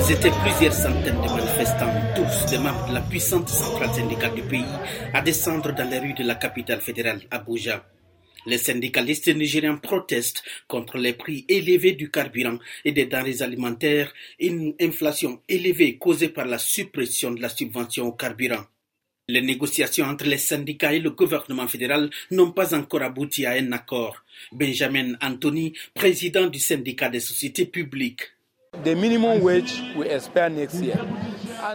C'était plusieurs centaines de manifestants, tous des membres de la puissante centrale syndicale du pays, à descendre dans les rues de la capitale fédérale, Abuja. Les syndicalistes nigériens protestent contre les prix élevés du carburant et des denrées alimentaires, une inflation élevée causée par la suppression de la subvention au carburant. Les négociations entre les syndicats et le gouvernement fédéral n'ont pas encore abouti à un accord. Benjamin Anthony, président du syndicat des sociétés publiques.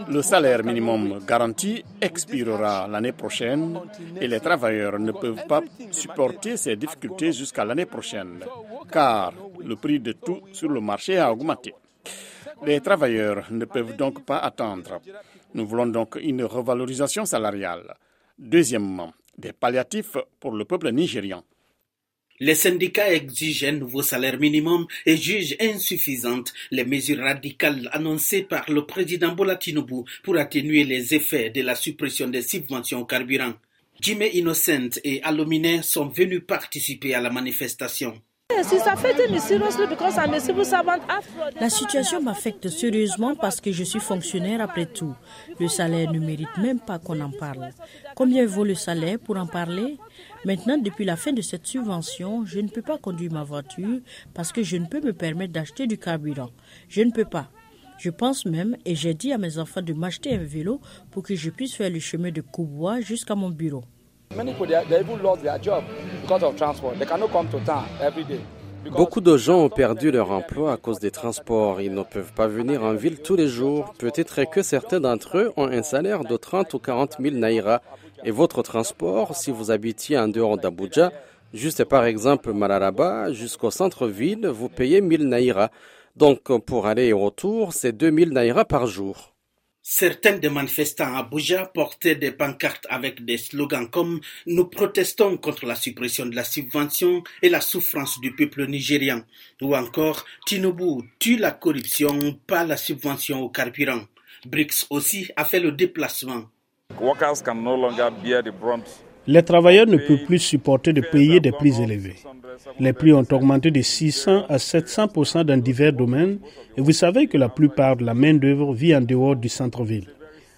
Le salaire minimum garanti expirera l'année prochaine et les travailleurs ne peuvent pas supporter ces difficultés jusqu'à l'année prochaine, car le prix de tout sur le marché a augmenté. Les travailleurs ne peuvent donc pas attendre. Nous voulons donc une revalorisation salariale. Deuxièmement, des palliatifs pour le peuple nigérian. Les syndicats exigent un nouveau salaire minimum et jugent insuffisantes les mesures radicales annoncées par le président Bola Tinubu pour atténuer les effets de la suppression des subventions au carburant. Jimmy Innocent et Alumine sont venus participer à la manifestation. La situation m'affecte sérieusement parce que je suis fonctionnaire après tout. Le salaire ne mérite même pas qu'on en parle. Combien vaut le salaire pour en parler? Maintenant, depuis la fin de cette subvention, je ne peux pas conduire ma voiture parce que je ne peux me permettre d'acheter du carburant. Je ne peux pas. Je pense même, et j'ai dit à mes enfants de m'acheter un vélo pour que je puisse faire le chemin de Koubois jusqu'à mon bureau. Beaucoup de gens ont perdu leur emploi à cause des transports. Ils ne peuvent pas venir en ville tous les jours. Peut-être que certains d'entre eux ont un salaire de 30 ou 40 000 naira. Et votre transport, si vous habitiez en dehors d'Abuja, juste par exemple Mararaba, jusqu'au centre-ville, vous payez 1000 naira. Donc pour aller et retour, c'est 2000 naira par jour. Certains des manifestants à Abuja portaient des pancartes avec des slogans comme Nous protestons contre la suppression de la subvention et la souffrance du peuple nigérian ou encore Tinubu tue la corruption, pas la subvention au carburant. BRICS aussi a fait le déplacement. Les travailleurs ne peuvent plus supporter de payer des prix élevés. Les prix ont augmenté de 600 à 700% dans divers domaines et vous savez que la plupart de la main-d'œuvre vit en dehors du centre-ville.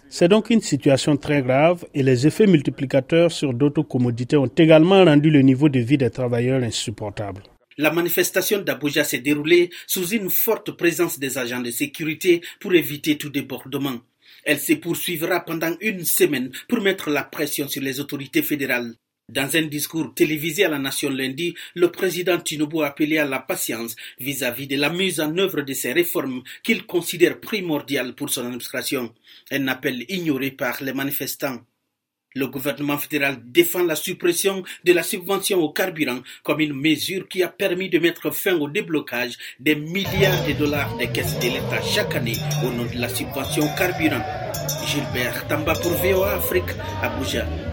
C'est donc une situation très grave et les effets multiplicateurs sur d'autres commodités ont également rendu le niveau de vie des travailleurs insupportable. La manifestation d'Abuja s'est déroulée sous une forte présence des agents de sécurité pour éviter tout débordement. Elle se poursuivra pendant une semaine pour mettre la pression sur les autorités fédérales. Dans un discours télévisé à la nation lundi, le président Tinubu a appelé à la patience vis-à-vis de la mise en œuvre de ces réformes qu'il considère primordiales pour son administration, un appel ignoré par les manifestants. Le gouvernement fédéral défend la suppression de la subvention au carburant comme une mesure qui a permis de mettre fin au déblocage des milliards de dollars des caisses de l'État chaque année au nom de la subvention au carburant. Gilbert Tamba pour VOA Afrique, Abuja.